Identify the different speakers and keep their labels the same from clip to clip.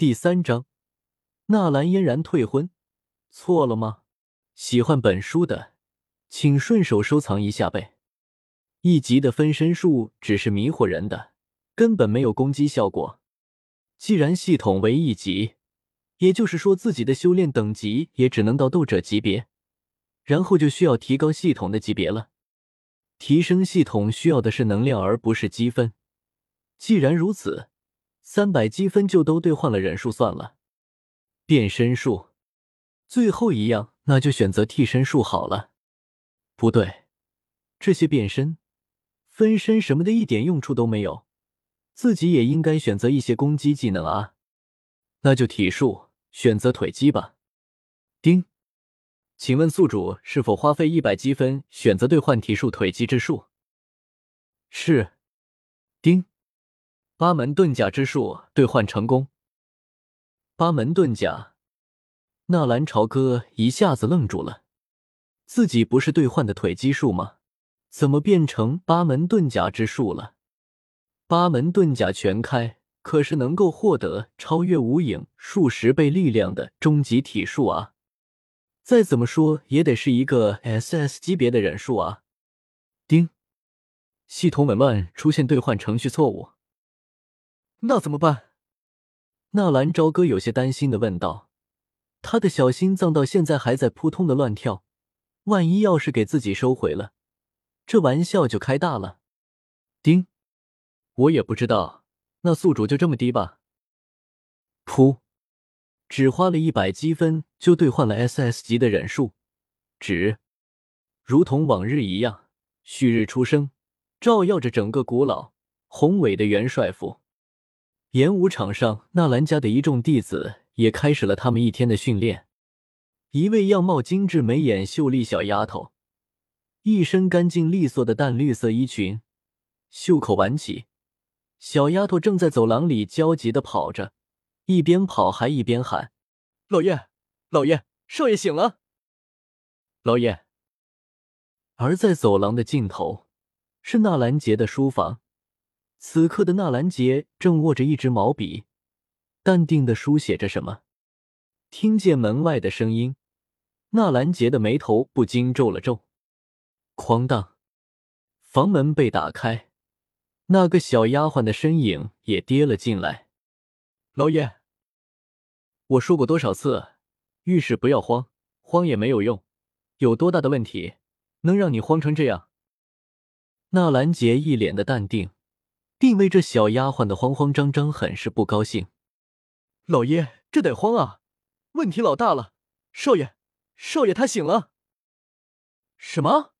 Speaker 1: 第三章，纳兰嫣然退婚，错了吗？喜欢本书的，请顺手收藏一下呗。一级的分身术只是迷惑人的，根本没有攻击效果。既然系统为一级，也就是说自己的修炼等级也只能到斗者级别，然后就需要提高系统的级别了。提升系统需要的是能量，而不是积分。既然如此。三百积分就都兑换了忍术算了，变身术，最后一样那就选择替身术好了。不对，这些变身、分身什么的一点用处都没有，自己也应该选择一些攻击技能啊。那就体术，选择腿击吧。丁，请问宿主是否花费一百积分选择兑换体术腿击之术？是。丁。八门遁甲之术兑换成功。八门遁甲，纳兰朝歌一下子愣住了。自己不是兑换的腿击术吗？怎么变成八门遁甲之术了？八门遁甲全开，可是能够获得超越无影数十倍力量的终极体术啊！再怎么说也得是一个 SS 级别的忍术啊！丁，系统紊乱，出现兑换程序错误。那怎么办？纳兰朝歌有些担心的问道。他的小心脏到现在还在扑通的乱跳，万一要是给自己收回了，这玩笑就开大了。丁，我也不知道，那宿主就这么低吧？噗，只花了一百积分就兑换了 SS 级的忍术，值，如同往日一样，旭日初升，照耀着整个古老宏伟的元帅府。演武场上，纳兰家的一众弟子也开始了他们一天的训练。一位样貌精致、眉眼秀丽小丫头，一身干净利索的淡绿色衣裙，袖口挽起。小丫头正在走廊里焦急的跑着，一边跑还一边喊：“老爷，老爷，少爷醒了！”老爷。而在走廊的尽头，是纳兰杰的书房。此刻的纳兰杰正握着一支毛笔，淡定的书写着什么。听见门外的声音，纳兰杰的眉头不禁皱了皱。哐当，房门被打开，那个小丫鬟的身影也跌了进来。老爷，我说过多少次，遇事不要慌，慌也没有用。有多大的问题，能让你慌成这样？纳兰杰一脸的淡定。并为这小丫鬟的慌慌张张很是不高兴。老爷，这得慌啊！问题老大了！少爷，少爷他醒了！什么？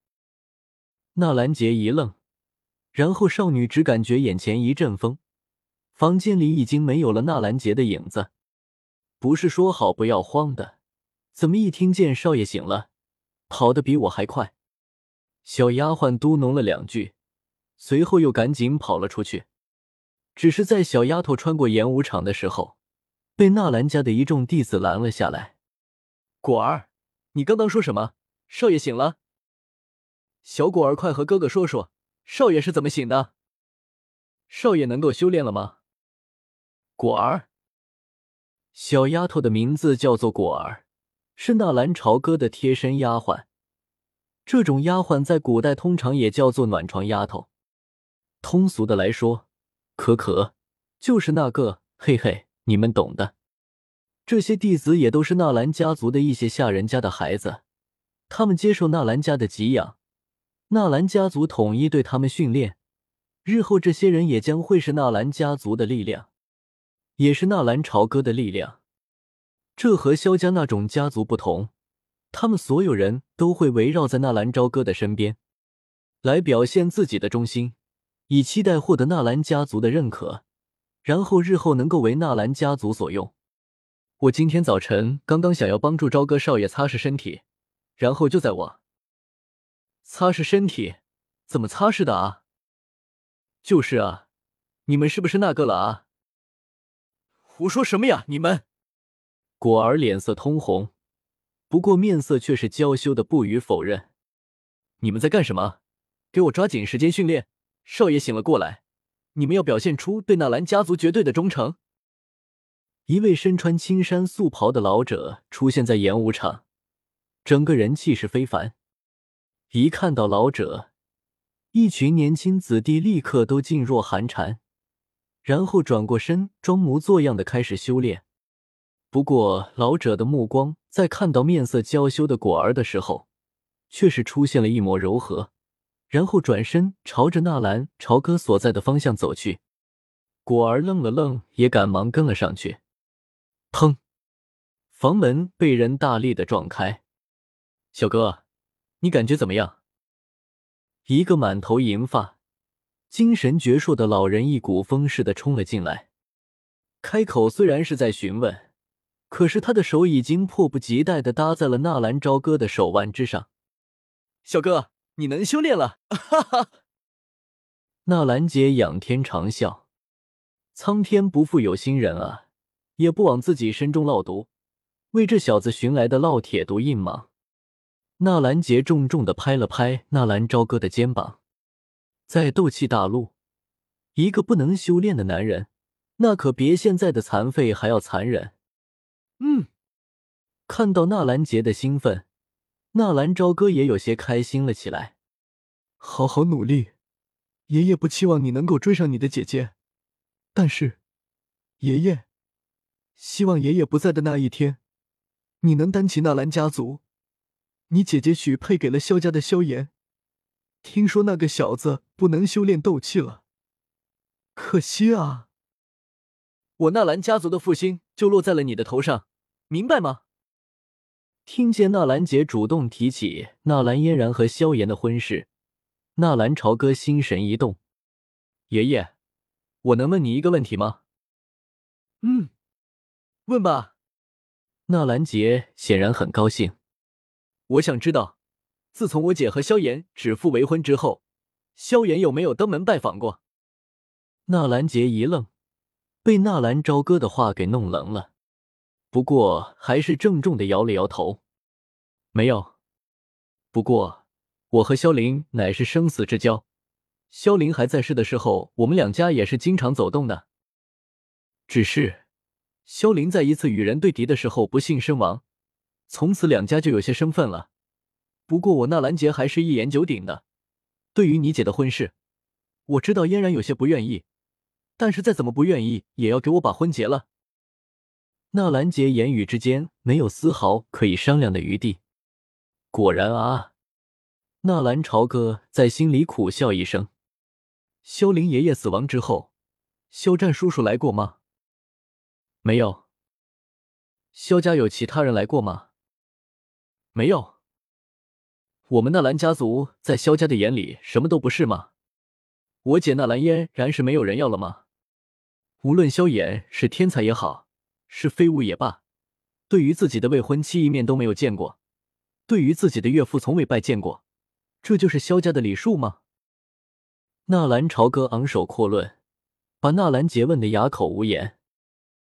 Speaker 1: 纳兰杰一愣，然后少女只感觉眼前一阵风，房间里已经没有了纳兰杰的影子。不是说好不要慌的，怎么一听见少爷醒了，跑得比我还快？小丫鬟嘟哝了两句。随后又赶紧跑了出去，只是在小丫头穿过演武场的时候，被纳兰家的一众弟子拦了下来。果儿，你刚刚说什么？少爷醒了？小果儿，快和哥哥说说，少爷是怎么醒的？少爷能够修炼了吗？果儿，小丫头的名字叫做果儿，是纳兰朝歌的贴身丫鬟。这种丫鬟在古代通常也叫做暖床丫头。通俗的来说，可可就是那个，嘿嘿，你们懂的。这些弟子也都是纳兰家族的一些下人家的孩子，他们接受纳兰家的给养，纳兰家族统一对他们训练，日后这些人也将会是纳兰家族的力量，也是纳兰朝歌的力量。这和萧家那种家族不同，他们所有人都会围绕在纳兰朝歌的身边，来表现自己的忠心。以期待获得纳兰家族的认可，然后日后能够为纳兰家族所用。我今天早晨刚刚想要帮助朝歌少爷擦拭身体，然后就在我擦拭身体，怎么擦拭的啊？就是啊，你们是不是那个了啊？胡说什么呀！你们果儿脸色通红，不过面色却是娇羞的不予否认。你们在干什么？给我抓紧时间训练！少爷醒了过来，你们要表现出对纳兰家族绝对的忠诚。一位身穿青衫素袍的老者出现在演武场，整个人气势非凡。一看到老者，一群年轻子弟立刻都噤若寒蝉，然后转过身，装模作样的开始修炼。不过，老者的目光在看到面色娇羞的果儿的时候，却是出现了一抹柔和，然后转身朝着纳兰朝歌所在的方向走去。果儿愣了愣，也赶忙跟了上去。砰！房门被人大力的撞开。小哥，你感觉怎么样？一个满头银发、精神矍铄的老人一股风似的冲了进来，开口虽然是在询问，可是他的手已经迫不及待的搭在了纳兰朝歌的手腕之上。
Speaker 2: 小哥，你能修炼了！哈哈！
Speaker 1: 纳兰杰仰天长啸：“苍天不负有心人啊，也不枉自己身中烙毒，为这小子寻来的烙铁毒印吗？”纳兰杰重重的拍了拍纳兰朝歌的肩膀，在斗气大陆，一个不能修炼的男人，那可别现在的残废还要残忍。
Speaker 2: 嗯，
Speaker 1: 看到纳兰杰的兴奋。纳兰朝歌也有些开心了起来，
Speaker 2: 好好努力，爷爷不期望你能够追上你的姐姐，但是，爷爷，希望爷爷不在的那一天，你能担起纳兰家族。你姐姐许配给了萧家的萧炎，听说那个小子不能修炼斗气了，可惜啊，我纳兰家族的复兴就落在了你的头上，明白吗？
Speaker 1: 听见纳兰杰主动提起纳兰嫣然和萧炎的婚事，纳兰朝歌心神一动。
Speaker 2: 爷爷，我能问你一个问题吗？
Speaker 1: 嗯，
Speaker 2: 问吧。
Speaker 1: 纳兰杰显然很高兴。
Speaker 2: 我想知道，自从我姐和萧炎指腹为婚之后，萧炎有没有登门拜访过？
Speaker 1: 纳兰杰一愣，被纳兰朝歌的话给弄愣了。不过还是郑重的摇了摇头，没有。不过我和萧凌乃是生死之交，萧凌还在世的时候，我们两家也是经常走动的。只是萧凌在一次与人对敌的时候不幸身亡，从此两家就有些生分了。不过我纳兰杰还是一言九鼎的。对于你姐的婚事，我知道嫣然有些不愿意，但是再怎么不愿意，也要给我把婚结了。纳兰杰言语之间没有丝毫可以商量的余地。果然啊，纳兰朝歌在心里苦笑一声。萧凌爷爷死亡之后，肖战叔叔来过吗？没有。萧家有其他人来过吗？没有。我们纳兰家族在萧家的眼里什么都不是吗？我姐纳兰嫣然是没有人要了吗？无论萧衍是天才也好。是废物也罢，对于自己的未婚妻一面都没有见过，对于自己的岳父从未拜见过，这就是萧家的礼数吗？纳兰朝歌昂首阔论，把纳兰杰问得哑口无言。